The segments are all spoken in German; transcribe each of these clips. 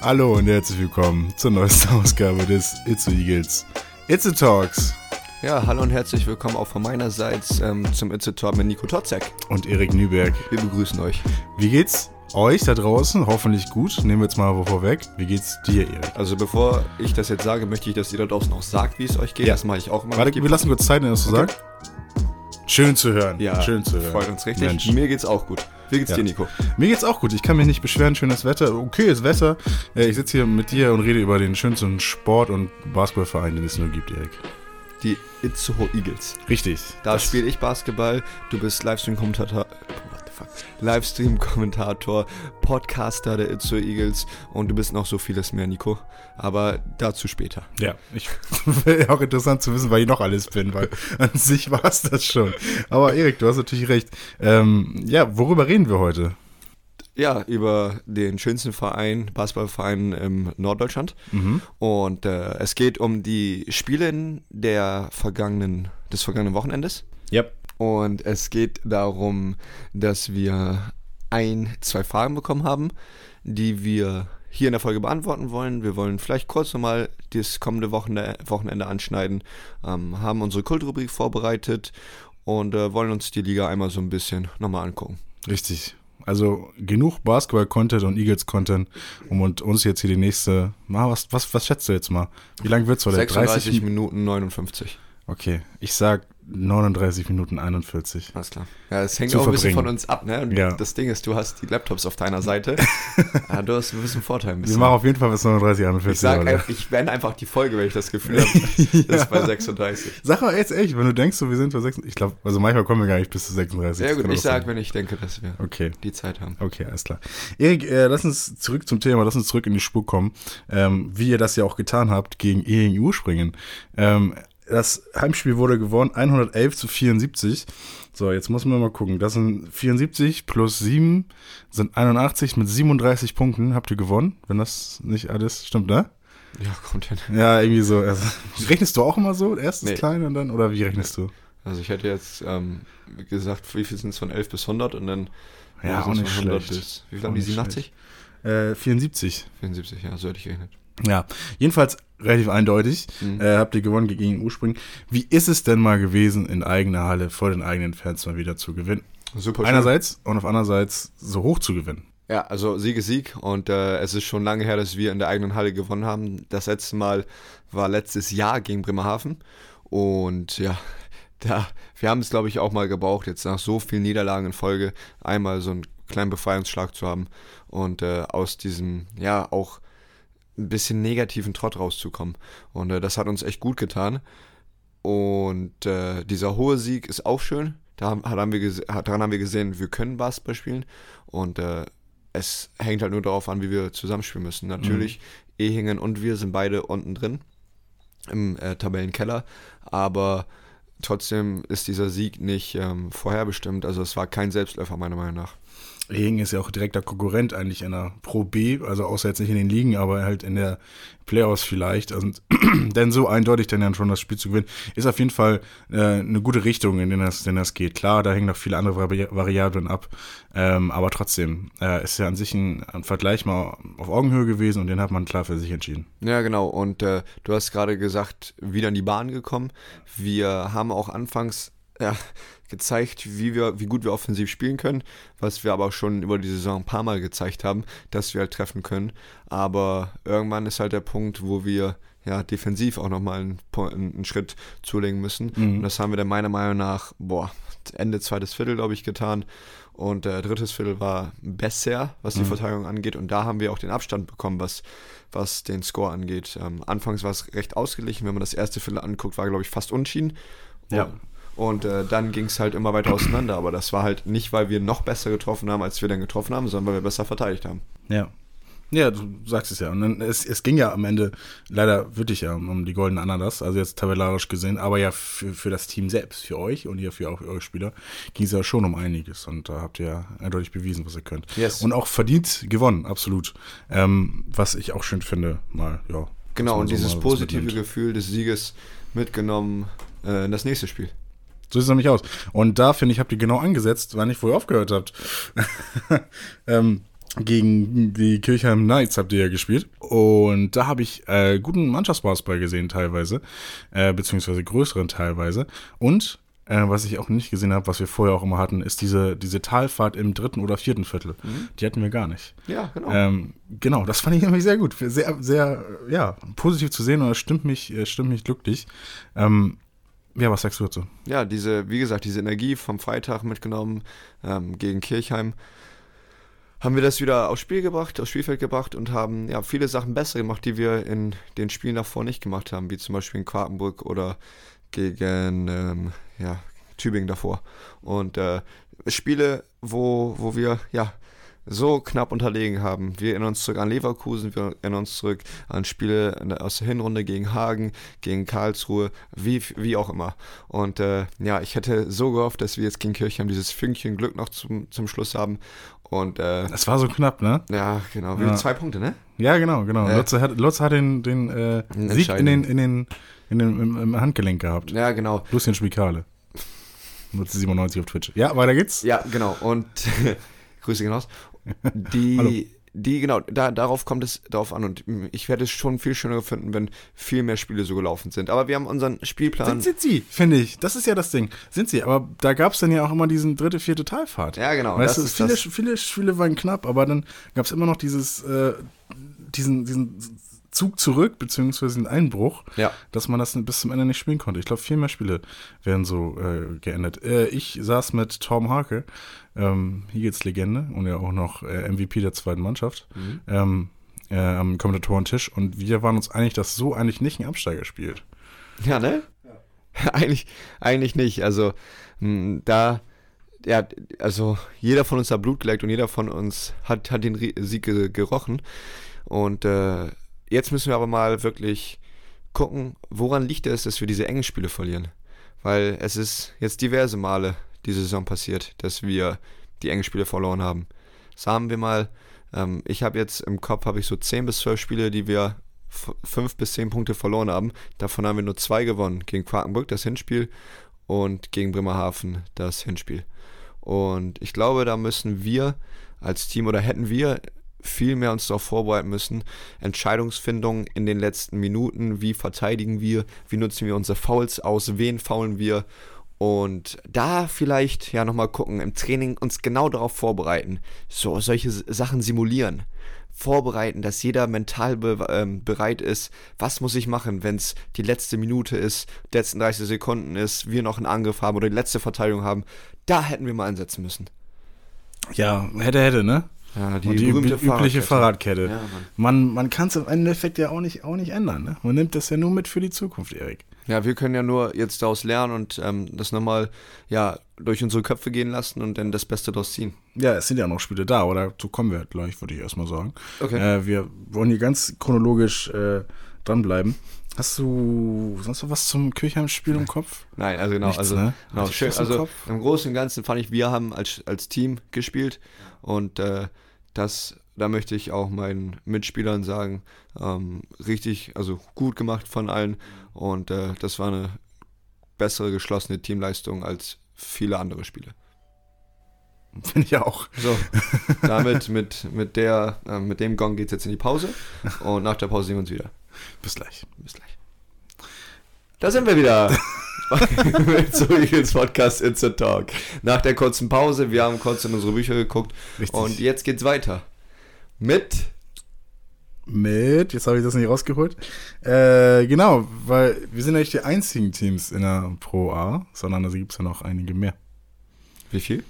Hallo und herzlich willkommen zur neuesten Ausgabe des Itzu Eagles. Itzu Talks. Ja, hallo und herzlich willkommen auch von meinerseits ähm, zum Itzu Talk mit Nico Totzek. Und Erik Nüberg. Wir begrüßen euch. Wie geht's euch da draußen? Hoffentlich gut. Nehmen wir jetzt mal vorweg. Wie geht's dir, Erik? Also bevor ich das jetzt sage, möchte ich, dass ihr da draußen auch sagt, wie es euch geht. Ja. Das mache ich auch immer. Warte, wir lassen kurz Zeit, wenn du das so Okay. sagst. Schön zu hören. Ja, Schön zu hören. freut uns richtig. Mensch. Mir geht's auch gut. Wie geht's Ja. dir, Nico? Mir geht's auch gut. Ich kann mich nicht beschweren. Schönes Wetter. Okayes Wetter. Äh, Ich sitze hier mit dir und rede über den schönsten Sport- und Basketballverein, den es nur gibt, Erik. Die Itzehoe Eagles. Richtig. Da spiele ich Basketball, du bist Livestream-Kommentator, fuck? Livestream-Kommentator, Podcaster der Itzehoe Eagles und du bist noch so vieles mehr, Nico. Aber dazu später. Ja, ich wäre auch interessant zu wissen, weil ich noch alles bin, weil an sich war es das schon. Aber Erik, du hast natürlich recht. Ähm, ja, worüber reden wir heute? Ja, über den schönsten Verein, Basketballverein im Norddeutschland. Mhm. Und äh, es geht um die Spiele der vergangenen, des vergangenen Wochenendes. Ja. Und es geht darum, dass wir ein, zwei Fragen bekommen haben, die wir hier in der Folge beantworten wollen. Wir wollen vielleicht kurz nochmal das kommende Wochenende, Wochenende anschneiden, ähm, haben unsere Kultrubrik vorbereitet und äh, wollen uns die Liga einmal so ein bisschen nochmal angucken. Richtig. Also genug Basketball-Content und Eagles-Content, um und uns jetzt hier die nächste. Mal, was, was, was schätzt du jetzt mal? Wie lang wird's heute? 36 Minuten 59. Okay, ich sag 39 Minuten 41. Alles klar. Ja, es hängt auch ein bisschen von uns ab, ne? Und Ja. Das Ding ist, du hast die Laptops auf deiner Seite. ja, du hast ein bisschen Vorteil. Ein Wir bisschen. machen auf jeden Fall bis 39, 41. ich sag einfach, ich beende einfach die Folge, wenn ich das Gefühl habe, das ist bei 36. Sag mal jetzt echt, wenn du denkst, so, wir sind bei 36. Ich glaube, also manchmal kommen wir gar nicht bis zu 36. Ja gut, ich auch sein. sag, wenn ich denke, dass wir Okay. die Zeit haben. Okay, alles klar. Erik, äh, lass uns zurück zum Thema, lass uns zurück in die Spur kommen, ähm, wie ihr das ja auch getan habt gegen ENU springen. Ähm, das Heimspiel wurde gewonnen, 111 zu 74. So, jetzt muss man mal gucken. Das sind 74 plus 7 sind 81 mit 37 Punkten. Habt ihr gewonnen, wenn das nicht alles stimmt, ne? Ja, kommt hin. Ja, irgendwie so. Also, rechnest du auch immer so? Erst das Nee. Kleine und dann? Oder wie rechnest du? Also ich hätte jetzt ähm, gesagt, wie viel sind es von 11 bis 100 und dann Ja, auch nicht von 100 schlecht. bis, wie viel Auch haben die, nicht 87? Äh, 74. 74, ja, so hätte ich gerechnet. Ja, jedenfalls relativ eindeutig. Mhm. Äh, habt ihr gewonnen gegen Ursprung. Wie ist es denn mal gewesen, in eigener Halle vor den eigenen Fans mal wieder zu gewinnen? Super schön. Einerseits und auf andererseits so hoch zu gewinnen. Ja, also Sieg ist Sieg und äh, es ist schon lange her, dass wir in der eigenen Halle gewonnen haben. Das letzte Mal war letztes Jahr gegen Bremerhaven und ja, da, wir haben es glaube ich auch mal gebraucht, jetzt nach so vielen Niederlagen in Folge einmal so einen kleinen Befreiungsschlag zu haben und äh, aus diesem, ja, auch ein bisschen negativen Trott rauszukommen. Und äh, das hat uns echt gut getan. Und äh, dieser hohe Sieg ist auch schön. Da haben, wir daran haben wir gesehen, wir können Basketball spielen. Und äh, es hängt halt nur darauf an, wie wir zusammenspielen müssen. Natürlich, Ehingen und wir sind beide unten drin im äh, Tabellenkeller. Aber trotzdem ist dieser Sieg nicht ähm, vorherbestimmt. Also es war kein Selbstläufer meiner Meinung nach. Regen ist ja auch direkter Konkurrent eigentlich in der Pro B, also außer jetzt nicht in den Ligen, aber halt in der Playoffs vielleicht. Und denn so eindeutig dann ja schon das Spiel zu gewinnen, ist auf jeden Fall äh, eine gute Richtung, in der das, das geht. Klar, da hängen noch viele andere Vari Variablen ab, ähm, aber trotzdem äh, ist ja an sich ein, ein Vergleich mal auf Augenhöhe gewesen und den hat man klar für sich entschieden. Ja, genau. Und äh, du hast gerade gesagt, wieder in die Bahn gekommen. Wir haben auch anfangs ja, gezeigt, wie, wir, wie gut wir offensiv spielen können, was wir aber auch schon über die Saison ein paar Mal gezeigt haben, dass wir halt treffen können. Aber irgendwann ist halt der Punkt, wo wir ja defensiv auch nochmal einen, einen, Schritt zulegen müssen. Und das haben wir dann meiner Meinung nach, boah, Ende zweites Viertel, glaube ich, getan. Und äh, drittes Viertel war besser, was die Verteidigung angeht. Und da haben wir auch den Abstand bekommen, was, was den Score angeht. Ähm, anfangs war es recht ausgeglichen. Wenn man das erste Viertel anguckt, war, glaube ich, fast unschieden. Ja. Und äh, dann ging es halt immer weiter auseinander. Aber das war halt nicht, weil wir noch besser getroffen haben, als wir dann getroffen haben, sondern weil wir besser verteidigt haben. Ja. Ja, du sagst es ja. Und dann, es, es ging ja am Ende leider wirklich ja um die goldene Ananas, also jetzt tabellarisch gesehen, aber ja für, für das Team selbst, für euch und hier für auch eure Spieler, ging es ja schon um einiges. Und da habt ihr ja eindeutig bewiesen, was ihr könnt. Yes. Und auch verdient gewonnen, absolut. Ähm, was ich auch schön finde, mal, ja. Genau, und so dieses positive mitnimmt. Gefühl des Sieges mitgenommen äh, in das nächste Spiel. So sieht es nämlich aus. Und da, finde ich, habt ihr genau angesetzt, wann ich vorher aufgehört habt. ähm, gegen die Kirchheim Knights habt ihr ja gespielt. Und da habe ich äh, guten Mannschaftsbasketball gesehen teilweise, äh, beziehungsweise größeren teilweise. Und äh, was ich auch nicht gesehen habe, was wir vorher auch immer hatten, ist diese, diese Talfahrt im dritten oder vierten Viertel. Mhm. Die hatten wir gar nicht. Ja, genau. Ähm, genau, das fand ich nämlich sehr gut. Sehr, sehr, ja, positiv zu sehen und das stimmt mich, äh, stimmt mich glücklich. Ähm, ja, was sagst du dazu? Ja, diese, wie gesagt, diese Energie vom Freitag mitgenommen ähm, gegen Kirchheim haben wir das wieder aufs Spiel gebracht, aufs Spielfeld gebracht und haben ja viele Sachen besser gemacht, die wir in den Spielen davor nicht gemacht haben, wie zum Beispiel in Quakenbrück oder gegen ähm, ja, Tübingen davor. Und äh, Spiele, wo, wo wir ja so knapp unterlegen haben. Wir erinnern uns zurück an Leverkusen, wir erinnern uns zurück an Spiele aus der Hinrunde gegen Hagen, gegen Karlsruhe, wie, wie auch immer. Und äh, ja, ich hätte so gehofft, dass wir jetzt gegen Kirchheim dieses Fünkchen Glück noch zum, zum Schluss haben und, äh, das war so knapp, ne? Ja, genau. Ja. Zwei Punkte, ne? Ja, genau, genau. Äh, Lotze hat, Lotze hat den, den äh, Sieg in den, in den, in den, im, im Handgelenk gehabt. Ja, genau. Lucien Spikale. Nutze 97 auf Twitch. Ja, weiter geht's. Ja, genau. Und Grüße hinaus. Die, die, genau, da, darauf kommt es darauf an. Und ich werde es schon viel schöner finden, wenn viel mehr Spiele so gelaufen sind. Aber wir haben unseren Spielplan. Sind, sind sie, finde ich. Das ist ja das Ding. Sind sie. Aber da gab es dann ja auch immer diesen dritte, vierte Teilfahrt. Ja, genau. Weißt du, viele, viele Spiele waren knapp, aber dann gab es immer noch dieses, äh, diesen, diesen Zug zurück, beziehungsweise einen Einbruch, ja. dass man das bis zum Ende nicht spielen konnte. Ich glaube, viel mehr Spiele werden so äh, geändert. Äh, ich saß mit Tom Harke, ähm, Legende und ja auch noch äh, MVP der zweiten Mannschaft, mhm. ähm, äh, am Kommentatorentisch und wir waren uns einig, dass so eigentlich nicht ein Absteiger spielt. Ja, ne? Ja. eigentlich, eigentlich nicht. Also, mh, hm, da ja, also jeder von uns hat Blut geleckt und jeder von uns hat, hat den Sieg gerochen. Und äh, Jetzt müssen wir aber mal wirklich gucken, woran liegt es, dass wir diese engen Spiele verlieren. Weil es ist jetzt diverse Male diese Saison passiert, dass wir die engen Spiele verloren haben. Sagen wir mal, ähm, ich habe jetzt im Kopf habe ich so 10 bis 12 Spiele, die wir 5 bis 10 Punkte verloren haben. Davon haben wir nur zwei gewonnen. Gegen Quakenburg das Hinspiel und gegen Bremerhaven das Hinspiel. Und ich glaube, da müssen wir als Team oder hätten wir viel mehr uns darauf vorbereiten müssen. Entscheidungsfindung in den letzten Minuten, wie verteidigen wir, wie nutzen wir unsere Fouls aus, wen faulen wir und da vielleicht ja nochmal gucken, im Training uns genau darauf vorbereiten, so solche Sachen simulieren. Vorbereiten, dass jeder mental be ähm, bereit ist, was muss ich machen, wenn es die letzte Minute ist, die letzten 30 Sekunden ist, wir noch einen Angriff haben oder die letzte Verteidigung haben. Da hätten wir mal einsetzen müssen. Ja, hätte, hätte, ne? Ja, die, die berühmte übliche Fahrradkette. Ja, man man kann es im Endeffekt ja auch nicht, auch nicht ändern. Ne? Man nimmt das ja nur mit für die Zukunft, Erik. Ja, wir können ja nur jetzt daraus lernen und ähm, das nochmal ja, durch unsere Köpfe gehen lassen und dann das Beste daraus ziehen. Ja, es sind ja noch Spiele da, oder so kommen wir gleich, würde ich erstmal sagen. Okay. Äh, wir wollen hier ganz chronologisch äh, dranbleiben. Hast du sonst noch was zum Kirchheim-Spiel im Kopf? Nein, also genau, Nichts, also, ne? genau schön, also im Großen und Ganzen fand ich, wir haben als, als Team gespielt und äh, das, da möchte ich auch meinen Mitspielern sagen, ähm, richtig, also gut gemacht von allen und äh, das war eine bessere geschlossene Teamleistung als viele andere Spiele. Finde ich auch. So, damit mit, mit, der, äh, mit dem Gong geht es jetzt in die Pause und nach der Pause sehen wir uns wieder. Bis gleich. Bis gleich. Da sind wir wieder. Zurück ins Podcast Instant Talk. Nach der kurzen Pause, wir haben kurz in unsere Bücher geguckt Richtig. und jetzt geht's weiter. Mit mit, jetzt habe ich das nicht rausgeholt. Äh, genau, weil wir sind nicht die einzigen Teams in der Pro A, sondern da gibt es ja noch einige mehr. Wie viel?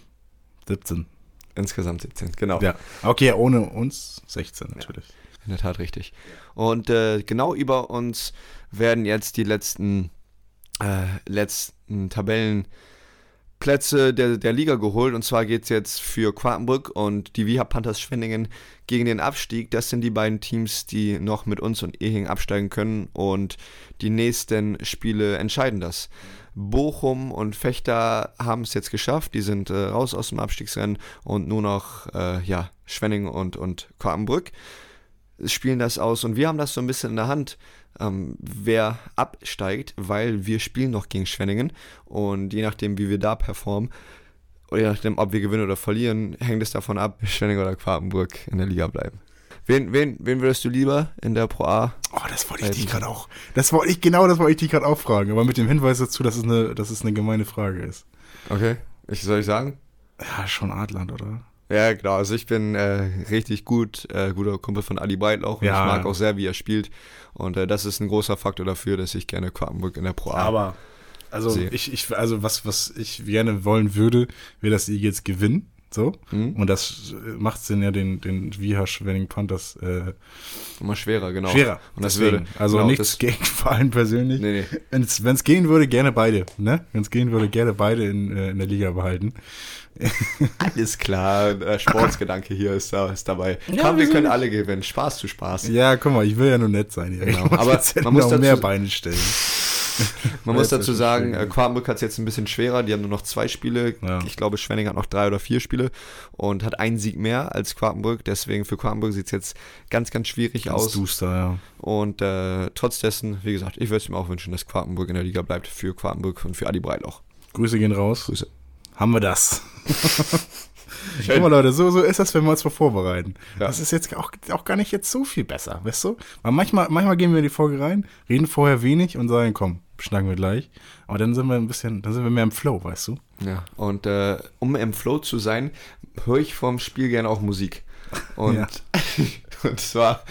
17. Insgesamt 17, genau. Ja, okay, ohne uns 16 natürlich. Ja, in der Tat richtig. Und äh, genau über uns werden jetzt die letzten äh, letzten Tabellenplätze der, der Liga geholt. Und zwar geht es jetzt für Quartenbrück und die Viha Panthers Schwenningen gegen den Abstieg. Das sind die beiden Teams, die noch mit uns und Ehing absteigen können. Und die nächsten Spiele entscheiden das. Bochum und Fechter haben es jetzt geschafft. Die sind äh, raus aus dem Abstiegsrennen und nur noch äh, ja, Schwenningen und, und Quartenbrück spielen das aus. Und wir haben das so ein bisschen in der Hand, ähm, wer absteigt, weil wir spielen noch gegen Schwenningen und je nachdem, wie wir da performen, oder je nachdem, ob wir gewinnen oder verlieren, hängt es davon ab, Schwenningen oder Quartenburg in der Liga bleiben. Wen, wen, wen würdest du lieber in der Pro A? Oh, das wollte ich dich gerade auch. Das wollte ich, genau das wollte ich dich gerade auch fragen, aber mit dem Hinweis dazu, dass es eine, dass es eine gemeine Frage ist. Okay, ich soll ich sagen? Ja, schon Adland, oder? Ja, genau. Also ich bin äh, richtig gut, äh, guter Kumpel von Ali Breitlauch und Ja. ich mag auch sehr, wie er spielt. Und äh, das ist ein großer Faktor dafür, dass ich gerne Quartenburg in der Pro A Aber, also Sehe. ich, ich, also was, was ich gerne wollen würde, wäre, dass die jetzt gewinnen. So. Mhm. Und das macht es ja den, den Viha Schwenning Panthers äh, immer schwerer, genau. schwerer. Und das Deswegen. würde, also genau, nichts gegen Verein persönlich. Nee, nee. Wenn es gehen würde, gerne beide. Ne? Wenn es gehen würde, gerne beide in, äh, in der Liga behalten. Alles klar, der Sportsgedanke hier ist, da, ist dabei. Ja, Komm, wir können alle gewinnen. Spaß zu Spaß. Ja, guck mal, ich will ja nur nett sein hier. Genau, aber man muss dazu- mehr Beine stellen. Man muss dazu sagen, äh, Quartenburg hat es jetzt ein bisschen schwerer. Die haben nur noch zwei Spiele. Ja. Ich glaube, Schwenning hat noch drei oder vier Spiele und hat einen Sieg mehr als Quartenburg. Deswegen für Quartenburg sieht es jetzt ganz, ganz schwierig Ganz aus. duster, ja. Und äh, trotz dessen, wie gesagt, ich würde es mir auch wünschen, dass Quartenburg in der Liga bleibt für Quartenburg und für Adi Breitloch. Grüße gehen raus. Grüße. Haben wir das. Guck mal, Leute, so, so ist das, wenn wir uns mal vorbereiten. Ja. Das ist jetzt auch, auch gar nicht jetzt so viel besser, weißt du? Weil manchmal, manchmal gehen wir in die Folge rein, reden vorher wenig und sagen, komm, schnacken wir gleich. Aber dann sind wir ein bisschen, dann sind wir mehr im Flow, weißt du? Ja, und äh, um im Flow zu sein, höre ich vorm Spiel gerne auch Musik. Und, Ja. und zwar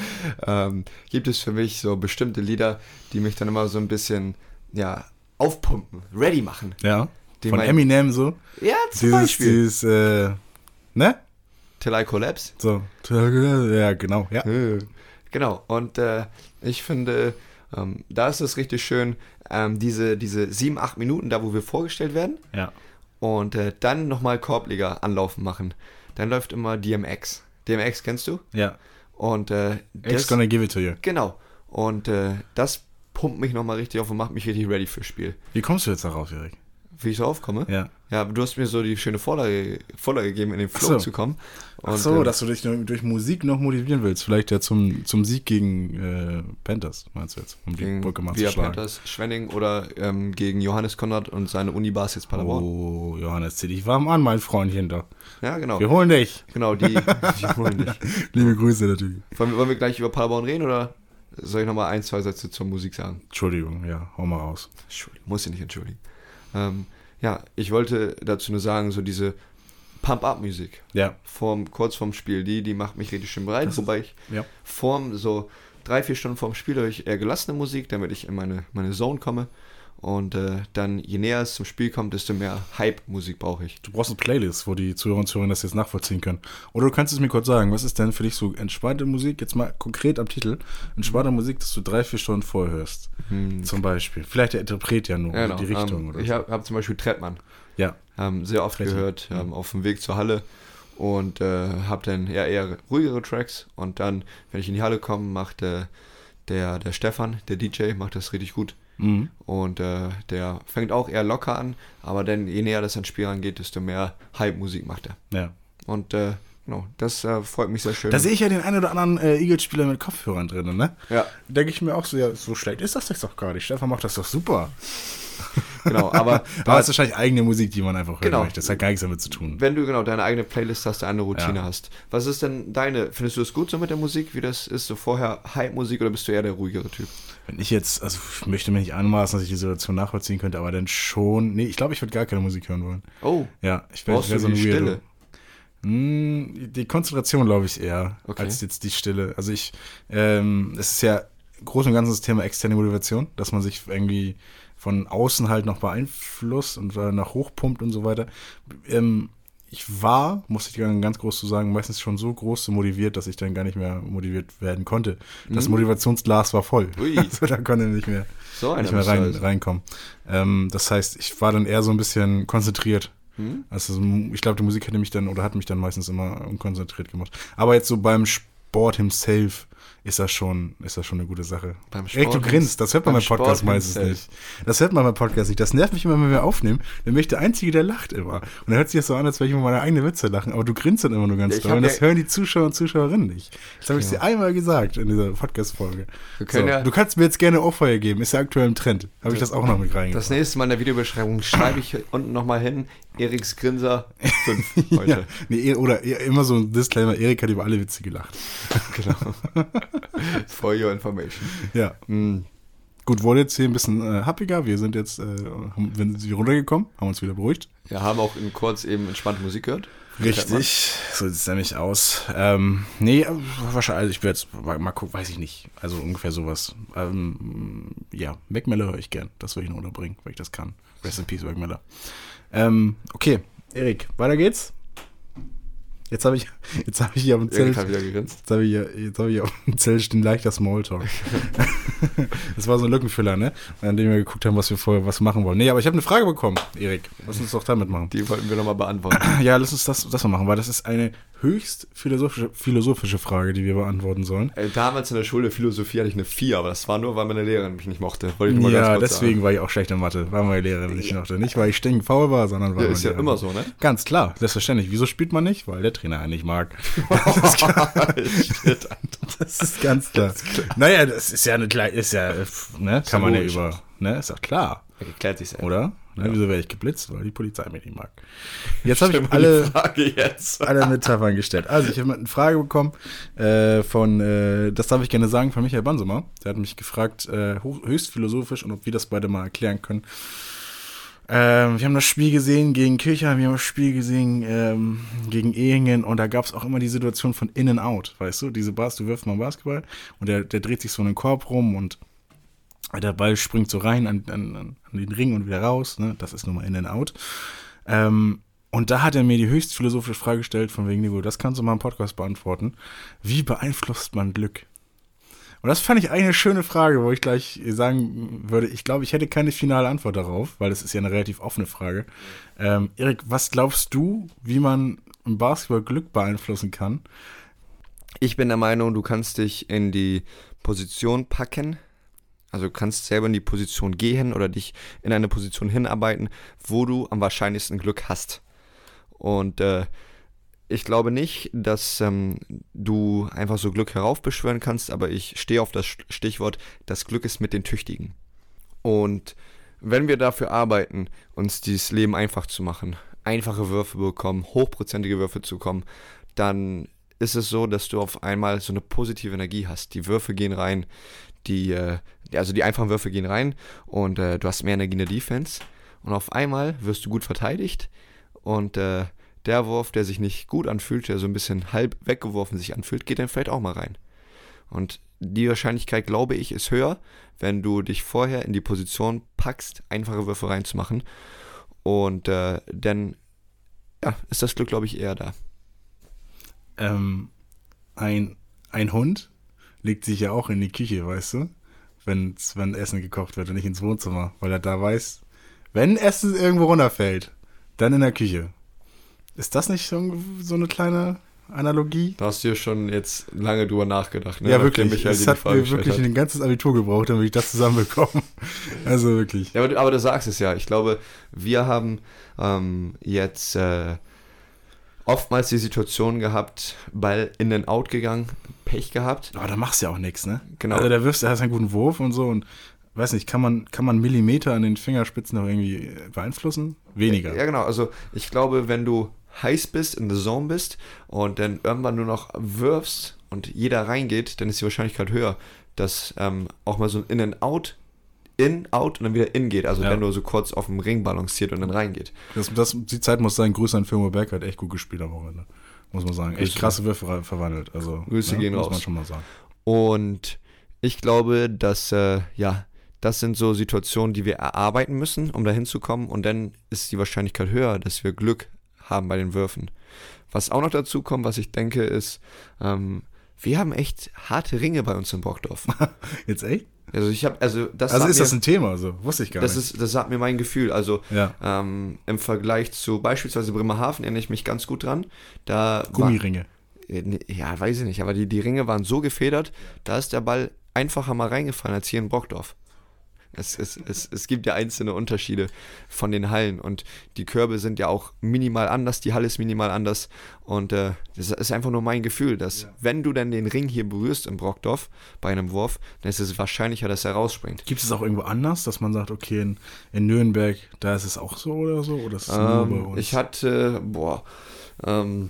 ähm, gibt es für mich so bestimmte Lieder, die mich dann immer so ein bisschen, ja, aufpumpen, ready machen. Ja. Von mein- Eminem so. Ja, zum Dieses, Beispiel. dieses, äh, ne? Till I Collapse. So. Ja, genau, ja. Genau, und äh, ich finde, ähm, da ist es richtig schön, ähm, diese, diese sieben, acht Minuten, da wo wir vorgestellt werden, Ja. und äh, dann nochmal Korbliga anlaufen machen. Dann läuft immer DMX. DMX kennst du? Ja. Und äh, X das, gonna give it to you. genau. Und äh, das pumpt mich nochmal richtig auf und macht mich richtig ready fürs Spiel. Wie kommst du jetzt darauf, Erik? Wie ich so aufkomme? Ja. Ja, du hast mir so die schöne Vorlage, Vorlage gegeben, in den Flow so. zu kommen. Ach Und, so, äh, dass du dich durch Musik noch motivieren willst. Vielleicht ja zum, zum Sieg gegen äh, Panthers, meinst du jetzt? Um die gegen Brücke mal zu schlagen. Panthers, Schwenning oder ähm, gegen Johannes Konrad und seine Unibars jetzt Paderborn. Oh, Johannes, zieh dich warm an, mein Freundchen da. Ja, genau. Wir holen dich. Genau, die, die holen dich. Liebe Grüße natürlich. Wollen wir, wollen wir gleich über Paderborn reden oder soll ich nochmal ein, zwei Sätze zur Musik sagen? Entschuldigung, ja, hau mal raus. Entschuldigung, muss ich nicht entschuldigen. Ähm, ja, ich wollte dazu nur sagen, so diese Pump-Up-Musik Ja, vorm, kurz vorm Spiel, die, die macht mich richtig schön bereit, Das wobei ich ja. vorm so drei, vier Stunden vorm Spiel höre ich eher gelassene Musik, damit ich in meine, meine Zone komme. Und äh, dann, je näher es zum Spiel kommt, desto mehr Hype-Musik brauche ich. Du brauchst eine Playlist, wo die Zuhörer und Zuhörer das jetzt nachvollziehen können. Oder du kannst es mir kurz sagen, was ist denn für dich so entspannte Musik, jetzt mal konkret am Titel, entspannte Musik, dass du drei, vier Stunden vorher hörst. Zum Beispiel. Vielleicht der Interpret ja nur, also die genau. Richtung ähm, oder Ich so. habe hab zum Beispiel Trettmann. Ja, ähm, sehr oft Tretti. gehört, ähm, auf dem Weg zur Halle und äh, habe dann eher, eher ruhigere Tracks und dann, wenn ich in die Halle komme, macht äh, der, der Stefan, der DJ, macht das richtig gut mhm. und äh, der fängt auch eher locker an, aber dann, je näher das ans Spiel rangeht, desto mehr Hype-Musik macht er. ja. Und äh, genau, das äh, freut mich sehr schön. Da sehe ich ja den einen oder anderen äh, Eagles-Spieler mit Kopfhörern drin, ne? ja, Denke ich mir auch so, ja, so schlecht ist das jetzt doch gar nicht. Stefan macht das doch super. genau, aber es ist wahrscheinlich eigene Musik, die man einfach hören Genau. möchte. Das hat gar nichts damit zu tun. wenn du genau deine eigene Playlist hast, eine Routine Ja. hast, was ist denn deine, findest du es gut so mit der Musik, wie das ist, so vorher Hype-Musik oder bist du eher der ruhigere Typ? Wenn ich jetzt, also ich möchte mir nicht anmaßen, dass ich die Situation nachvollziehen könnte, aber dann schon. Nee, ich glaube, ich würde gar keine Musik hören wollen. Oh, Ja, ich wäre wär so ein die Weirdo. Stille? Hm, die Konzentration, glaube ich, eher, Okay. als jetzt die Stille. Also ich, ähm, es ist ja groß und ganz das Thema externe Motivation, dass man sich irgendwie von außen halt noch beeinflusst und äh, nach hochpumpt und so weiter. Ähm, ich war, muss ich ganz groß zu sagen, meistens schon so groß motiviert, dass ich dann gar nicht mehr motiviert werden konnte. Das Mhm. Motivationsglas war voll. Also da konnte nicht mehr, so nicht mehr rein, also. reinkommen. Ähm, das heißt, ich war dann eher so ein bisschen konzentriert. Hm? Also ich glaube, die Musik hätte mich dann oder hat mich dann meistens immer unkonzentriert gemacht. Aber jetzt so beim Sport himself, ist das schon, ist das schon eine gute Sache. Beim Erik, du grinst, das hört man beim beim Podcast Sport meistens grinst nicht. Das hört man beim Podcast nicht. Das nervt mich immer, wenn wir aufnehmen. Dann bin ich der Einzige, der lacht immer. Und dann hört sich das so an, als würde ich immer meine eigene Witze lachen. Aber du grinst dann immer nur ganz doll. Und das ja- hören die Zuschauer und Zuschauerinnen nicht. Das habe ich dir einmal gesagt in dieser Podcast-Folge. So, ja- du kannst mir jetzt gerne Ohrfeuer geben. Ist ja aktuell im Trend. Habe ich das auch noch mit reingebracht. Das nächste Mal in der Videobeschreibung schreibe ich unten nochmal hin, Eriks Grinser 5 Ja, heute. nee, oder immer so ein Disclaimer, Erik hat über alle Witze gelacht. Genau. For your information. Ja. Hm, Gut, wurde jetzt hier ein bisschen äh, happiger. Wir sind jetzt, äh, haben, sind runtergekommen, haben uns wieder beruhigt. Wir haben auch in kurz eben entspannte Musik gehört. Richtig, so sieht es nämlich aus. Ähm, nee, äh, wahrscheinlich, also ich werde jetzt mal, mal gucken, weiß ich nicht. Also ungefähr sowas. Ähm, ja, Mac Miller höre ich gern. Das will ich noch unterbringen, weil ich das kann. Rest in Peace, Mac Miller. Ähm, okay, Erik, weiter geht's. Jetzt habe ich, jetzt habe ich hier auf dem gegrinst. jetzt habe ich hier, jetzt habe ich hier auf dem Zettel stehen leichter Smalltalk. das war so ein Lückenfüller, ne? An dem wir geguckt haben, was wir vorher was machen wollen. Nee, aber ich habe eine Frage bekommen, Erik. Lass uns doch damit machen. Die wollten wir nochmal beantworten. Ja, lass uns das, das mal machen, weil das ist eine höchst philosophische, philosophische Frage, die wir beantworten sollen. Äh, Damals in der Schule Philosophie hatte ich eine 4, aber das war nur, weil meine Lehrerin mich nicht mochte. Ja, deswegen war ich auch schlecht in Mathe, weil meine Lehrerin nicht noch Nicht, weil ich stinkfaul war, sondern weil Ja, ist ja Lehrerin- immer so, ne? Ganz klar, selbstverständlich. Wieso spielt man nicht? Weil der Trainer einen nicht mag. Das ist ganz klar. Naja, das ist ja eine kleine, ist ja, äh, ne, kann man ja über, ne, ist doch klar, Erklärt sich selbst. oder? Ne, Wieso werde ich geblitzt? Weil die Polizei mich nicht mag. Jetzt habe ich alle, alle Metaphern gestellt. Also, ich habe eine Frage bekommen äh, von, äh, das darf ich gerne sagen, von Michael Bansumer. Der hat mich gefragt, äh, höchst philosophisch und ob wir das beide mal erklären können. Ähm, wir haben das Spiel gesehen gegen Kirchheim, wir haben das Spiel gesehen ähm, gegen Ehingen und da gab es auch immer die Situation von In-and-Out, weißt du? Diese Bas, du wirfst mal einen Basketball und der, der dreht sich so in den Korb rum und der Ball springt so rein an, an, an den Ring und wieder raus, ne? Das ist nun mal In-and-Out. Ähm, und da hat er mir die höchst philosophische Frage gestellt, von wegen Niveau, das kannst du mal im Podcast beantworten. Wie beeinflusst man Glück? Und das fand ich eine schöne Frage, wo ich gleich sagen würde, ich glaube, ich hätte keine finale Antwort darauf, weil das ist ja eine relativ offene Frage. Ähm, Erik, was glaubst du, wie man im Basketball Glück beeinflussen kann? Ich bin der Meinung, du kannst dich in die Position packen. Also du kannst selber in die Position gehen oder dich in eine Position hinarbeiten, wo du am wahrscheinlichsten Glück hast. Und äh, ich glaube nicht, dass ähm, du einfach so Glück heraufbeschwören kannst, aber ich stehe auf das Stichwort, das Glück ist mit den Tüchtigen. Und wenn wir dafür arbeiten, uns dieses Leben einfach zu machen, einfache Würfe bekommen, hochprozentige Würfe zu bekommen, dann ist es so, dass du auf einmal so eine positive Energie hast. Die Würfe gehen rein, die, äh, also die einfachen Würfe gehen rein und äh, du hast mehr Energie in der Defense. Und auf einmal wirst du gut verteidigt und äh, der Wurf, der sich nicht gut anfühlt, der so ein bisschen halb weggeworfen sich anfühlt, geht dann vielleicht auch mal rein. Und die Wahrscheinlichkeit, glaube ich, ist höher, wenn du dich vorher in die Position packst, einfache Würfe reinzumachen. Und äh, dann ja, ist das Glück, glaube ich, eher da. Ähm, ein, ein Hund legt sich ja auch in die Küche, weißt du? Wenn's, wenn Essen gekocht wird und nicht ins Wohnzimmer, weil er da weiß, wenn Essen irgendwo runterfällt, dann in der Küche. Ist das nicht so, so eine kleine Analogie? Da hast du ja schon jetzt lange drüber nachgedacht. Ne? ja, wirklich. Michael die hat mir wirklich hat. ein ganzes Abitur gebraucht, damit ich das zusammenbekomme. Also wirklich. Ja, aber, du- aber du sagst es ja. Ich glaube, wir haben ähm, jetzt äh, oftmals die Situation gehabt, Ball in den Out gegangen, Pech gehabt. Aber da machst du ja auch nichts, ne? Genau. Also da wirfst du, hast einen guten Wurf und so und weiß nicht, kann man, kann man Millimeter an den Fingerspitzen noch irgendwie äh, beeinflussen? Weniger. Ja, genau. Also ich glaube, wenn du heiß bist, in the zone bist und dann irgendwann nur noch wirfst und jeder reingeht, dann ist die Wahrscheinlichkeit höher, dass ähm, auch mal so ein In-and-Out, In-Out und dann wieder In geht. Also Ja. wenn du so kurz auf dem Ring balanciert und dann reingeht. Das, das, die Zeit muss sein. Grüße an Firmo Berg, hat echt gut gespielt am Wochenende. Muss man sagen. Echt krasse Würfe ver- verwandelt. Also, Grüße gehen muss raus. man schon mal sagen. Und ich glaube, dass, äh, ja, das sind so Situationen, die wir erarbeiten müssen, um dahin zu kommen. Und dann ist die Wahrscheinlichkeit höher, dass wir Glück haben bei den Würfen. Was auch noch dazu kommt, was ich denke, ist, ähm, wir haben echt harte Ringe bei uns in Brockdorf. Jetzt echt? Also ich habe, also das Also ist mir, das ein Thema? So, wusste ich gar das nicht. ist, das sagt mir mein Gefühl. Also ja. ähm, im Vergleich zu beispielsweise Bremerhaven erinnere ich mich ganz gut dran. Da war, Gummiringe. ja, weiß ich nicht, aber die, die Ringe waren so gefedert, da ist der Ball einfacher mal reingefallen als hier in Brockdorf. Es, es, es, es gibt ja einzelne Unterschiede von den Hallen und die Körbe sind ja auch minimal anders, die Halle ist minimal anders und äh, das ist einfach nur mein Gefühl, dass ja. wenn du dann den Ring hier berührst in Brockdorf bei einem Wurf, dann ist es wahrscheinlicher, dass er rausspringt. Gibt es auch irgendwo anders, dass man sagt, okay, in, in Nürnberg, da ist es auch so oder so? Oder ist es ähm, ich hatte, boah, ähm,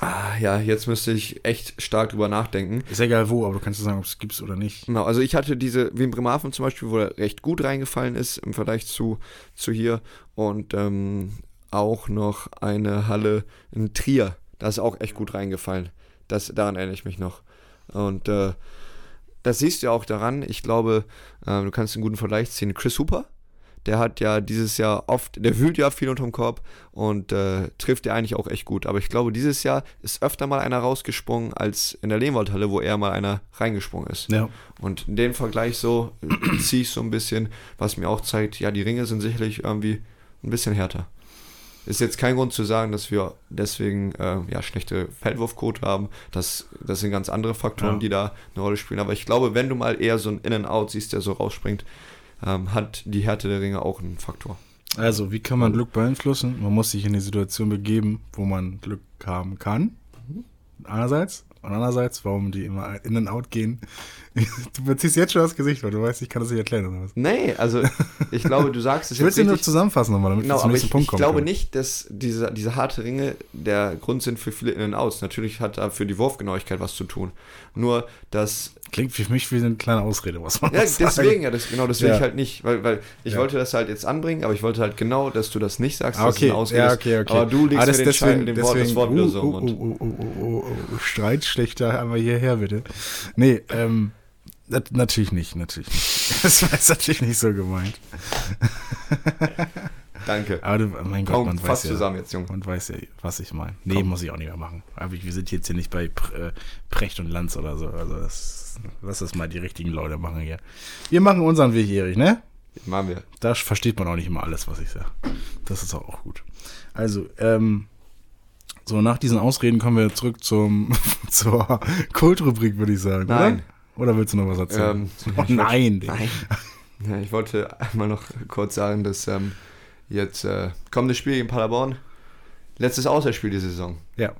Ah, ja, jetzt müsste ich echt stark drüber nachdenken. Ist egal wo, aber du kannst sagen, ob es gibt oder nicht. Genau, also ich hatte diese, wie in Bremerhaven zum Beispiel, wo er recht gut reingefallen ist im Vergleich zu, zu hier. Und ähm, auch noch eine Halle in Trier. Da ist auch echt gut reingefallen. Das, daran erinnere ich mich noch. Und äh, das siehst du ja auch daran. Ich glaube, äh, du kannst einen guten Vergleich ziehen. Chris Hooper der hat ja dieses Jahr oft, der wühlt ja viel unterm Korb und äh, trifft ja eigentlich auch echt gut. Aber ich glaube, dieses Jahr ist öfter mal einer rausgesprungen als in der Lehmwaldhalle, wo er mal einer reingesprungen ist. Ja. Und in dem Vergleich so ziehe ich so ein bisschen, was mir auch zeigt, ja, die Ringe sind sicherlich irgendwie ein bisschen härter. Ist jetzt kein Grund zu sagen, dass wir deswegen äh, ja, schlechte Feldwurfquote haben. Das, das sind ganz andere Faktoren, ja. die da eine Rolle spielen. Aber ich glaube, wenn du mal eher so ein In-and-Out siehst, der so rausspringt, ähm, hat die Härte der Ringe auch einen Faktor. Also, wie kann man Glück beeinflussen? Man muss sich in die Situation begeben, wo man Glück haben kann. Einerseits. Und andererseits, warum die immer in und out gehen. Du beziehst jetzt schon das Gesicht, weil du weißt, ich kann das nicht erklären oder was? Nee, also ich glaube, du sagst es ich jetzt. Ich will nur zusammenfassen nochmal, damit genau, wir zum nächsten ich, Punkt kommen. Ich glaube können. nicht, dass diese, diese harte Ringe der Grund sind für viele In- und Outs. Natürlich hat da für die Wurfgenauigkeit was zu tun. Nur, dass Klingt für mich wie eine kleine Ausrede, was man Ja, deswegen, ja, das, genau, das will ja. ich halt nicht, weil, weil ich ja. wollte das halt jetzt anbringen, aber ich wollte halt genau, dass du das nicht sagst, ah, okay. dass es eine Ausrede ja, okay, okay. Aber du legst ah, das, mir den, deswegen, Schein, deswegen, Wort, das Wort uh, wieder so uh, uh, uh, uh, uh, uh, Streit schlechter einmal hierher, bitte. Nee, ähm, natürlich nicht, natürlich nicht. Das war jetzt natürlich nicht so gemeint. Danke. Aber du, mein Gott, Komm, man weiß ja, zusammen jetzt, Junge. Man weiß ja, was ich meine. Nee, Komm. muss ich auch nicht mehr machen. Aber wir sind jetzt hier nicht bei äh, Precht und Lanz oder so. Also das, lass das mal die richtigen Leute machen hier. Wir machen unseren Weg, Erich, ne? Machen wir. Da versteht man auch nicht immer alles, was ich sage. Das ist auch gut. Also, ähm, so, nach diesen Ausreden kommen wir zurück zum, zur Kultrubrik, würde ich sagen. Nein. Oder? oder willst du noch was erzählen? Ähm, oh, nein. Nein. Ja, ich wollte einmal noch kurz sagen, dass ähm, Jetzt äh, kommendes Spiel gegen Paderborn. Letztes Auswärtsspiel dieser Saison. Ja.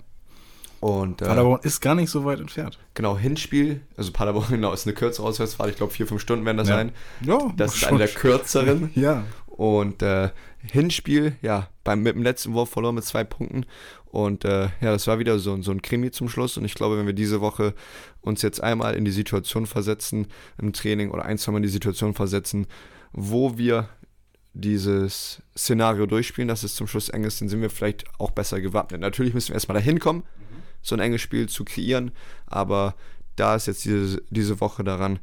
Und, äh, Paderborn ist gar nicht so weit entfernt. Genau, Hinspiel, also Paderborn genau, ist eine kürzere Auswärtsfahrt, ich glaube vier, fünf Stunden werden das ja. sein. Ja, das ist eine der kürzeren. ja. Und äh, Hinspiel, ja, beim, mit dem letzten Wurf verloren mit zwei Punkten. Und äh, ja, das war wieder so, so ein Krimi zum Schluss. Und ich glaube, wenn wir diese Woche uns jetzt einmal in die Situation versetzen, im Training oder ein, zwei Mal in die Situation versetzen, wo wir dieses Szenario durchspielen, dass es zum Schluss eng ist, dann sind wir vielleicht auch besser gewappnet. Natürlich müssen wir erstmal dahin kommen. So ein enges Spiel zu kreieren, aber da ist jetzt diese, diese Woche daran,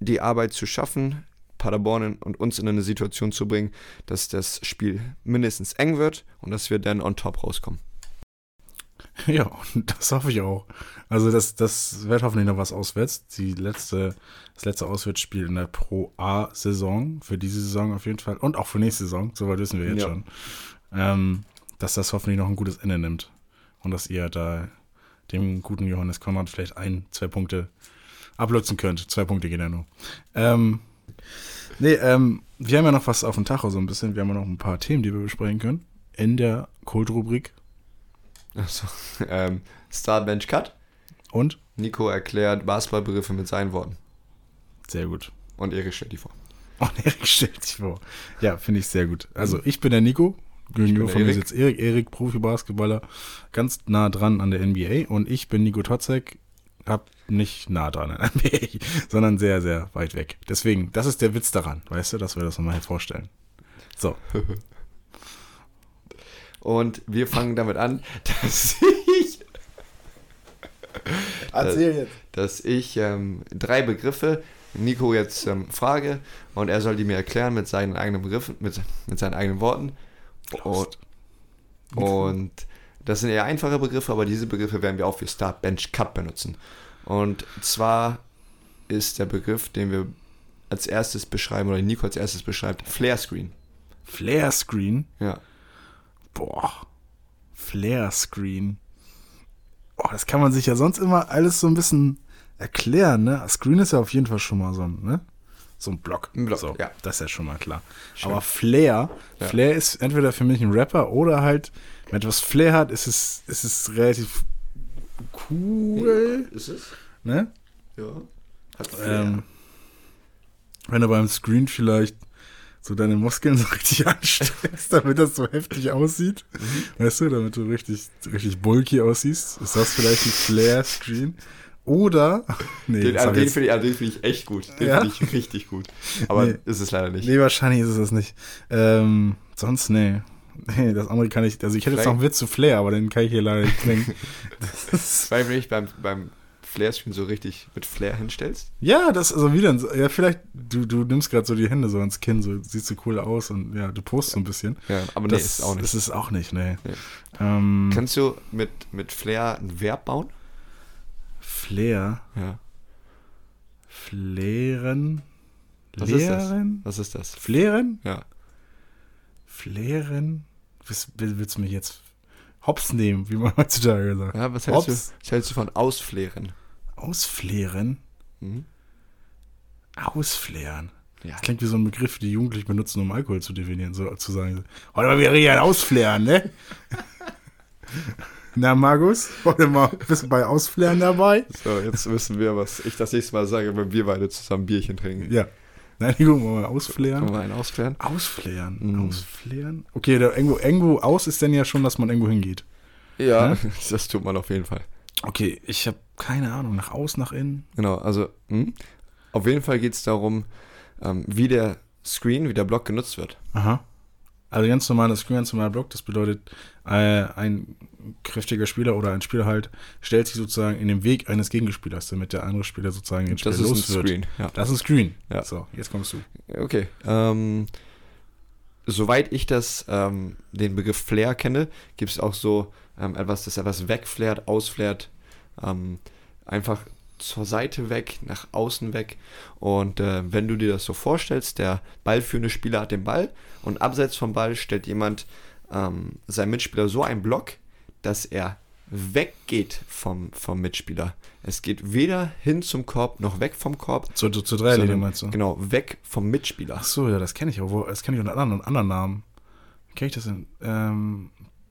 die Arbeit zu schaffen, Paderborn und uns in eine Situation zu bringen, dass das Spiel mindestens eng wird und dass wir dann on top rauskommen. Ja, und das hoffe ich auch. Also das, das wird hoffentlich noch was auswärts. Die letzte, das letzte Auswärtsspiel in der Pro A-Saison, für diese Saison auf jeden Fall und auch für nächste Saison, soweit wissen wir jetzt ja. schon, ähm, dass das hoffentlich noch ein gutes Ende nimmt. Und dass ihr da dem guten Johannes Konrad vielleicht ein, zwei Punkte ablutzen könnt. Zwei Punkte gehen ja nur. Ähm, nee, ähm, wir haben ja noch was auf dem Tacho so ein bisschen. Wir haben ja noch ein paar Themen, die wir besprechen können. In der Kult-Rubrik Achso. Ähm, Start Bench Cut. Und? Nico erklärt Basketballbegriffe mit seinen Worten. Sehr gut. Und Erik stellt die vor. Und Erik stellt die vor. Ja, finde ich sehr gut. Also ich bin der Nico. Gegenüber von mir sitzt Erik. Erik, Profi-Basketballer, ganz nah dran an der NBA. Und ich bin Nico Totzek, hab nicht nah dran an der NBA, sondern sehr, sehr weit weg. Deswegen, das ist der Witz daran, weißt du, dass wir das nochmal vorstellen. So. Und wir fangen damit an, dass ich. Erzähl jetzt. Dass ich ähm, drei Begriffe Nico jetzt ähm, frage und er soll die mir erklären mit seinen eigenen Begriffen, mit, mit seinen eigenen Worten. Und, und das sind eher einfache Begriffe, aber diese Begriffe werden wir auch für Start Bench Cut benutzen. Und zwar ist der Begriff, den wir als erstes beschreiben, oder Nico als erstes beschreibt, Flare Screen. Flare Screen? Ja. Boah. Flare Screen. Oh, das kann man sich ja sonst immer alles so ein bisschen erklären, ne? Screen ist ja auf jeden Fall schon mal so ein, ne? So ein Block. Ein Block, so, ja. Das ist ja schon mal klar. Schön. Aber Flair, Ja. Flair ist entweder für mich ein Rapper oder halt, wenn etwas Flair hat, ist es, ist es relativ cool, Ist es? ne? Ja. Hat Ähm, wenn du beim Screen vielleicht so deine Muskeln so richtig anstellst, damit das so heftig aussieht. Mhm. Weißt du, damit du richtig, richtig bulky aussiehst, ist das vielleicht ein Flare-Screen. Oder, nee, den sag ah, den finde ich, ah, den find ich echt gut. Den Ja? finde ich richtig gut. Aber Nee. ist es leider nicht. nee, wahrscheinlich ist es das nicht. Ähm, sonst, nee. Nee, das andere kann ich, also ich hätte jetzt noch einen Witz zu Flair, aber den kann ich hier leider nicht ist, Weil wenn ich beim, beim Flare-Screen so richtig mit Flair hinstellst. ja, das, also wieder, ja, vielleicht, du, du nimmst gerade so die Hände so ans Kinn, so, siehst so cool aus und ja, du postest so ein bisschen. Ja, aber nee, das ist auch nicht. Das ist auch nicht, nee. Nee. Ähm, Kannst du mit, mit Flair ein Verb bauen? Flair, Ja. Flären, Was ist das? Was ist das? Flären, Ja. Flären. Was, will- willst du mich jetzt hops nehmen, wie man heutzutage sagt? Ja, was hältst, du, was hältst du von Ausflären? Ausflären? Mhm. Ausflären. Ja. Das klingt wie so ein Begriff, die Jugendliche benutzen, um Alkohol zu definieren, so zu sagen. Heute mal wieder richtig ein Ausflären, ne? Na, Markus, heute mal bist du bei Ausflären dabei? So, jetzt wissen wir, was ich das nächste Mal sage, wenn wir beide zusammen Bierchen trinken. Ja. Nein, gucken wir mal, Können ausflären. wir einen ausflären? Ausflären. Mhm. Ausflären. Okay, da irgendwo, irgendwo aus ist denn ja schon, dass man irgendwo hingeht. Ja, Ja? das tut man auf jeden Fall. Okay, ich habe keine Ahnung, nach aus, nach innen. Genau, also hm? auf jeden Fall geht es darum, ähm, wie der Screen, wie der Block genutzt wird. Aha. Also ganz normaler Screen, ganz normaler Block, das bedeutet, äh, ein kräftiger Spieler oder ein Spieler halt stellt sich sozusagen in den Weg eines Gegenspielers, damit der andere Spieler sozusagen den Spieler Das ist ein los wird. Screen. Ja. Das ist ein Screen. Ja. So, jetzt kommst du. Okay. Ähm, soweit ich das, ähm, den Begriff Flare kenne, gibt es auch so ähm, etwas, das etwas wegflärt, ausflärt, ähm, einfach zur Seite weg, nach außen weg. Und äh, wenn du dir das so vorstellst, der ballführende Spieler hat den Ball und abseits vom Ball stellt jemand ähm, seinem Mitspieler so einen Block, dass er weggeht vom, vom Mitspieler. Es geht weder hin zum Korb noch weg vom Korb, Zu, zu, zu Dreierlinie meinst du? Genau, weg vom Mitspieler. Ach so, ja, das kenne ich. Wo- Das kenne ich unter anderen, anderen Namen. Wie kenne ich das denn? Ähm,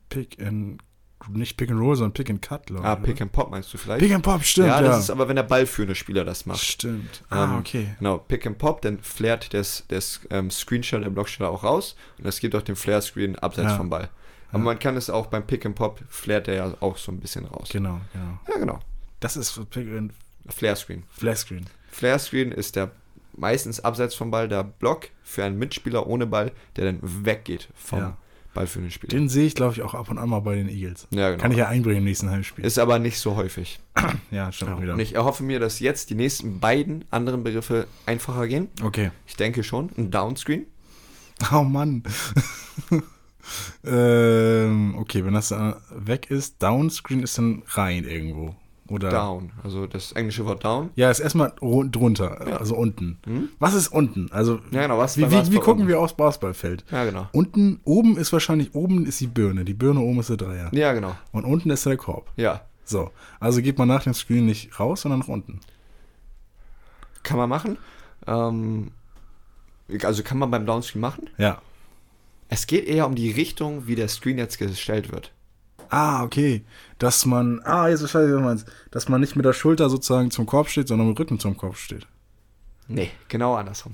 Pick and, nicht Pick and Roll, sondern Pick and Cut, glaube Ah, ich, Pick oder? and Pop meinst du vielleicht? Pick and Pop, stimmt, ja, ja. das ist aber, wenn der ballführende Spieler das macht. Stimmt. Ah, Ähm, okay. Genau, Pick and Pop, dann flärt das, das ähm, Screenshot, der Blocksteller auch raus und es gibt auch den Flare-Screen abseits Ja. vom Ball. Aber Ja. man kann es auch beim Pick and Pop, flärt er ja auch so ein bisschen raus. Genau, genau. Ja, genau. Das ist für Pick and Flare-Screen. Flashscreen. Flare-Screen ist der meistens abseits vom Ball der Block für einen Mitspieler ohne Ball, der dann weggeht vom Ja. ballführenden Spieler. Den sehe ich, glaube ich, auch ab und an mal bei den Eagles. ja, genau. Kann ich ja einbringen im nächsten Heimspiel. ist aber nicht so häufig. ja, stimmt auch wieder. Und ich erhoffe mir, dass jetzt die nächsten beiden anderen Begriffe einfacher gehen. Okay. Ich denke schon. Ein Downscreen. Oh Mann. ähm, okay, wenn das weg ist, Downscreen ist dann rein irgendwo. Oder? Down. Also das englische Wort down. Ja, ist erstmal ru- drunter, Ja. also unten. Hm? Was ist unten? Also, Ja, genau. Was wie, wie, wie gucken unten. wir aufs Basketballfeld? Ja, genau. Unten, oben ist wahrscheinlich, oben ist die Birne. Die Birne oben ist der Dreier. Ja, genau. Und unten ist der Korb. Ja. So, also geht man nach dem Screen nicht raus, sondern nach unten. Kann man machen. Ähm, also kann man beim Downscreen machen. Ja. Es geht eher um die Richtung, wie der Screen jetzt gestellt wird. Ah, okay. Dass man, ah, jetzt verstehe ich, was meinst. Dass man nicht mit der Schulter sozusagen zum Korb steht, sondern mit dem Rücken zum Korb steht. Nee, genau andersrum.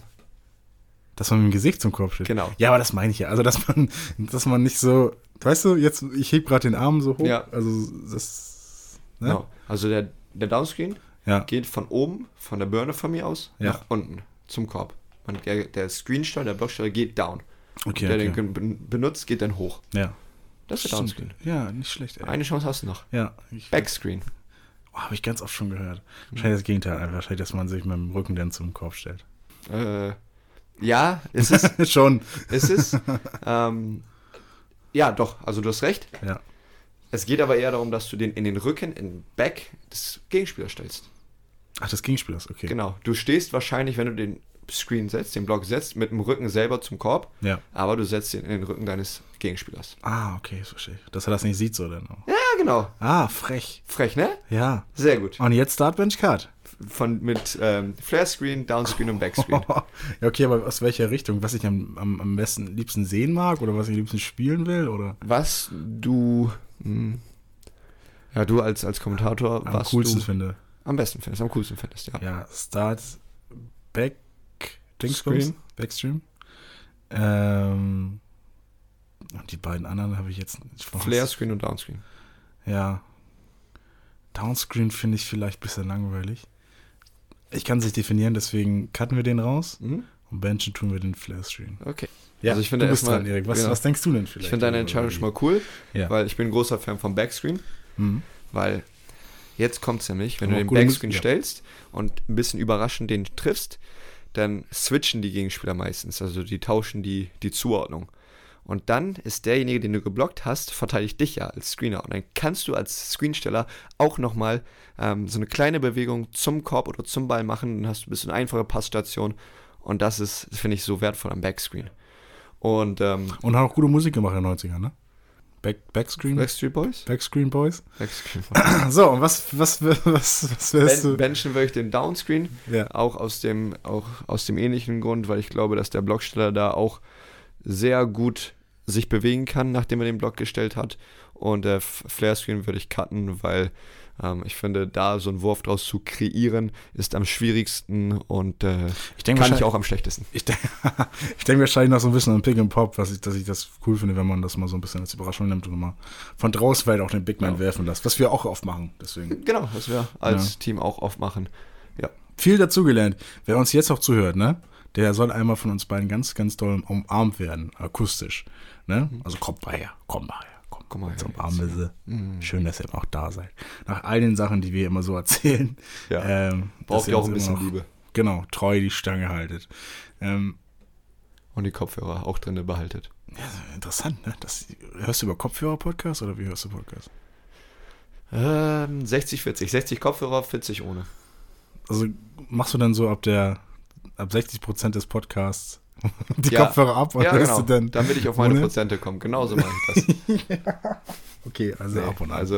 Dass man mit dem Gesicht zum Korb steht. Genau. Ja, aber das meine ich ja. Also, dass man, dass man nicht so, weißt du, jetzt, ich heb gerade den Arm so hoch. Ja. Also, das, ne? Genau. Also der, der Downscreen Ja. geht von oben, von der Birne von mir aus, Ja. nach unten zum Korb. Und der, der Screensteuer, der Blocksteuer geht down. Okay, der okay. den ben- benutzt, geht dann hoch. Ja. Das ist der. Downscreen. Ja, nicht schlecht, ey. Eine Chance hast du noch. Ja. Backscreen. oh, habe ich ganz oft schon gehört. Wahrscheinlich das Gegenteil einfach. Wahrscheinlich, dass man sich mit dem Rücken dann zum Korb stellt. Äh, ja, ist es. schon. ist es. ähm, ja, doch. Also du hast recht. Ja. Es geht aber eher darum, dass du den in den Rücken, in den Back des Gegenspielers stellst. Ach, des Gegenspielers, okay. Genau. Du stehst wahrscheinlich, wenn du den Screen setzt, den Block setzt, mit dem Rücken selber zum Korb, Ja. aber du setzt ihn in den Rücken deines Gegenspielers. Ah, okay, verstehe ich. Dass er das nicht sieht, so dann auch. Ja, genau. Ah, frech. Frech, ne? Ja. Sehr gut. Und jetzt Start Bench Cut. Von, mit ähm, Flare Screen, Downscreen und Backscreen. ja, okay, aber aus welcher Richtung? Was ich am, am, am besten liebsten sehen mag oder was ich am liebsten spielen will? Oder Was du, hm, ja, du als, als Kommentator, am was coolsten du finde. am besten findest, am coolsten findest, ja. Ja, Start Back. Dingsbums, Backstream. Ähm, und die beiden anderen habe ich jetzt Flare Screen und Downscreen. Ja. Downscreen finde ich vielleicht ein bisschen langweilig. Ich kann es nicht definieren, deswegen cutten wir den raus Mhm. und benchen tun wir den Flare Screen. Okay. Ja, Also ich finde du bist dran, Erik. Was, ja. was denkst du denn vielleicht? Ich finde deine Entscheidung schon mal cool, Ja. weil ich bin ein großer Fan vom Backscreen, Mhm. weil jetzt kommt es nämlich, wenn Aber du den Backscreen ja. stellst und ein bisschen überraschend den triffst, dann switchen die Gegenspieler meistens, also die tauschen die, die Zuordnung. Und dann ist derjenige, den du geblockt hast, verteidigt dich ja als Screener. Und dann kannst du als Screensteller auch nochmal ähm, so eine kleine Bewegung zum Korb oder zum Ball machen. Dann hast du ein bisschen einfache Passstation. Und das ist, finde ich, so wertvoll am Backscreen. Und ähm, Und hat auch gute Musik gemacht in den 90ern, ne? Back, Backscreen? Backstreet Boys? Backscreen Boys. Backscreen. So, und was, was, was, was wärst Ben, du? benchen würde ich den Downscreen, Ja. auch aus dem, auch aus dem ähnlichen Grund, weil ich glaube, dass der Blocksteller da auch sehr gut sich bewegen kann, nachdem er den Block gestellt hat. Und der F- Flare Screen würde ich cutten, weil ähm, ich finde, da so einen Wurf draus zu kreieren, ist am schwierigsten und äh, Ich denke kann ich wahrscheinlich- auch am schlechtesten. Ich, denk, denke wahrscheinlich noch so ein bisschen an Pick and Pop, was ich, dass ich das cool finde, wenn man das mal so ein bisschen als Überraschung nimmt und mal von draußen vielleicht auch den Big Man Ja. werfen lässt, was wir auch oft machen. Deswegen Genau, was wir als Ja. Team auch oft machen. Ja. viel dazugelernt. Wer uns jetzt auch zuhört, ne? Der soll einmal von uns beiden ganz, ganz doll umarmt werden, akustisch. Ne? Also kommt mal her, komm mal her, Komm mal zum Armbisse. Mhm. Schön, dass ihr auch da seid. Nach all den Sachen, die wir immer so erzählen, Ja. ähm, Braucht ihr auch ein bisschen noch, Liebe. Genau, treu die Stange haltet. Ähm, Und die Kopfhörer auch drinne behaltet. interessant, ne? Das, hörst du über Kopfhörer-Podcast oder wie hörst du Podcast? Ähm, 60, 40. 60 Kopfhörer, 40 ohne. Also machst du dann so ab der ab 60 Prozent des Podcasts die Ja. Kopfhörer ab und ja, hörst genau. du dann Damit ich auf meine ohne? Prozente komme. Genauso mache ich das. Okay, also Nee, ab und an. Also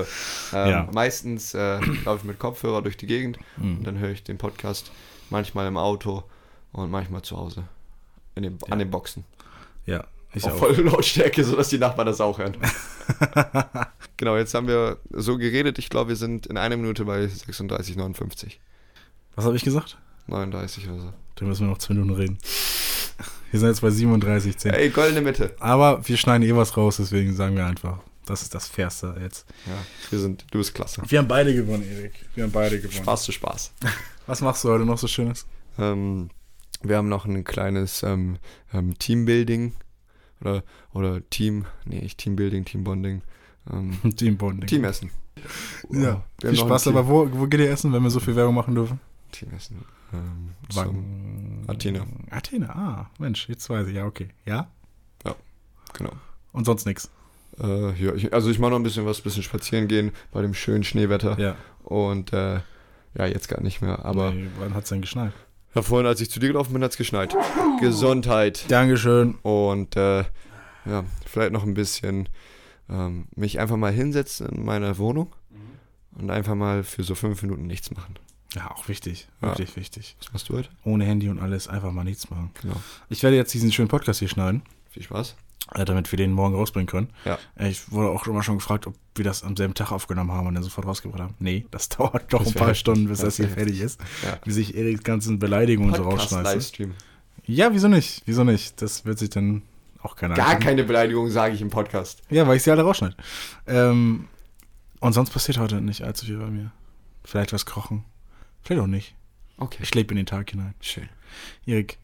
ähm, Ja. meistens äh, laufe ich mit Kopfhörer durch die Gegend Mhm. und dann höre ich den Podcast manchmal im Auto und manchmal zu Hause. In den, An den Boxen. ja, ich Auf auch. volle Lautstärke, sodass die Nachbarn das auch hören. genau, jetzt haben wir so geredet. Ich glaube, wir sind in einer Minute bei 36, 59. Was habe ich gesagt? 39 oder so. Dann müssen wir noch zwei Minuten reden. Wir sind jetzt bei 37, 10. Ey, goldene Mitte. Aber wir schneiden eh was raus, deswegen sagen wir einfach, das ist das Fairste jetzt. Ja, wir sind, du bist klasse. Wir haben beide gewonnen, Erik. Wir haben beide gewonnen. Spaß zu Spaß. Was machst du heute noch so Schönes? Ähm, wir haben noch ein kleines ähm, ähm, Teambuilding oder, oder Team, nee, nicht Teambuilding, Teambonding, ähm, Teambonding. Teamessen. Ja, Wir haben viel Spaß, aber wo, wo geht ihr essen, wenn wir so viel Werbung machen dürfen? Teamessen. Ähm, zum, Wagen. Athena. Athena, ah, Mensch, jetzt weiß ich, ja, okay. Ja? genau. Und sonst nichts. Äh, ja, ich, also ich mache noch ein bisschen was, bisschen spazieren gehen bei dem schönen Schneewetter Ja. und äh, ja, jetzt gar nicht mehr, aber Nee, wann hat's denn geschneit? ja, vorhin, als ich zu dir gelaufen bin, hat es geschneit. Gesundheit. Dankeschön. Und äh, ja, vielleicht noch ein bisschen ähm, mich einfach mal hinsetzen in meiner Wohnung und einfach mal für so fünf Minuten nichts machen. Ja, auch wichtig. Ja. Wirklich wichtig. Was machst du heute? Ohne Handy und alles einfach mal nichts machen. Genau. Ich werde jetzt diesen schönen Podcast hier schneiden, Viel Spaß. äh, damit wir den morgen rausbringen können. Ja. Äh, Ich wurde auch immer schon gefragt, ob wir das am selben Tag aufgenommen haben und dann sofort rausgebracht haben. Nee, das dauert doch Das ein paar. Stunden, bis Das das hier fertig ist. Ja. Wie sich Eriks ganzen Beleidigungen so Podcast rausschmeißt. Livestream. Ja, wieso nicht? Wieso nicht? Das wird sich dann auch keiner Gar angucken. keine Beleidigung sage ich im Podcast. Ja, weil ich sie alle rausschneide. Ähm, und sonst passiert heute nicht allzu viel bei mir. Vielleicht was kochen. Vielleicht auch nicht. Okay. Ich lebe in den Tag hinein. Schön. Erik,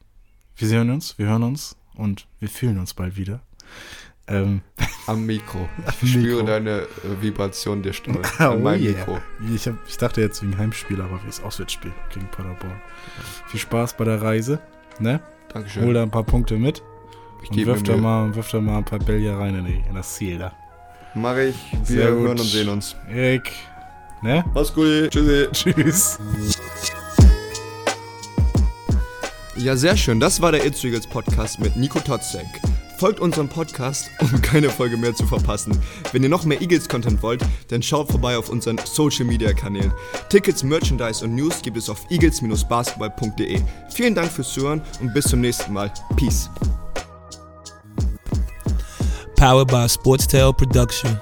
wir sehen uns, wir hören uns und wir fühlen uns bald wieder. Ähm, Am Mikro. Ich spüre deine äh, Vibration der Stimme. oh an meinem yeah. Mikro. Ich, hab, ich dachte jetzt wegen Heimspiel, aber wie das Auswärtsspiel gegen Paderborn. Viel Spaß bei der Reise. Ne? Dankeschön. Hol da ein paar Punkte mit ich und wirf da, mal, wirf da mal ein paar Bälle rein in, die, in das Ziel da. Mach ich. Wir Sehr gut. hören und sehen uns. Erik, ne? Mach's gut. Tschüssi. Tschüss. Ja, sehr schön. Das war der It's Eagles Podcast mit Nico Totzek. Folgt unserem Podcast, um keine Folge mehr zu verpassen. Wenn ihr noch mehr Eagles-Content wollt, dann schaut vorbei auf unseren Social-Media-Kanälen. Tickets, Merchandise und News gibt es auf eagles-basketball.de. Vielen Dank fürs Zuhören und bis zum nächsten Mal. Peace. Powered by Sports Tale Production.